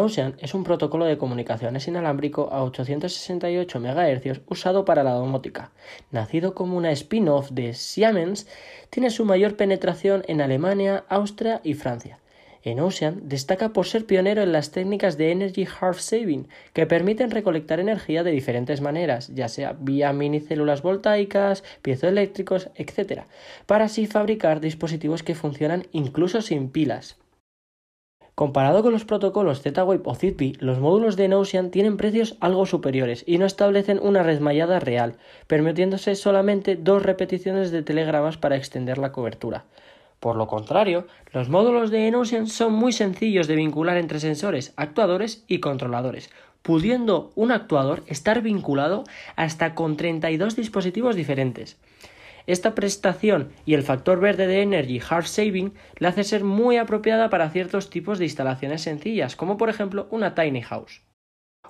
Enocean es un protocolo de comunicaciones inalámbrico a 868 MHz usado para la domótica. Nacido como una spin-off de Siemens, tiene su mayor penetración en Alemania, Austria y Francia. Enocean destaca por ser pionero en las técnicas de Energy Half Saving, que permiten recolectar energía de diferentes maneras, ya sea vía minicélulas voltaicas, piezoeléctricos, etc., para así fabricar dispositivos que funcionan incluso sin pilas. Comparado con los protocolos Z-Wave o Zigbee, los módulos de Notion tienen precios algo superiores y no establecen una red mallada real, permitiéndose solamente dos repeticiones de telegramas para extender la cobertura. Por lo contrario, los módulos de Notion son muy sencillos de vincular entre sensores, actuadores y controladores, pudiendo un actuador estar vinculado hasta con 32 dispositivos diferentes. Esta prestación y el factor verde de Energy Hard Saving le hace ser muy apropiada para ciertos tipos de instalaciones sencillas, como por ejemplo una tiny house.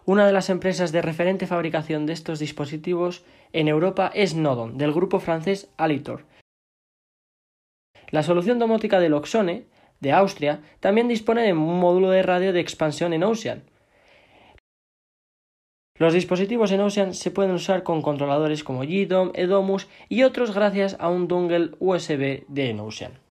Una de las empresas de referente fabricación de estos dispositivos en Europa es Nodon, del grupo francés Alitor. La solución domótica de Loxone, de Austria, también dispone de un módulo de radio de expansión en Ocean, los dispositivos en Ocean se pueden usar con controladores como GDOM, Edomus y otros gracias a un dongle USB de Ocean.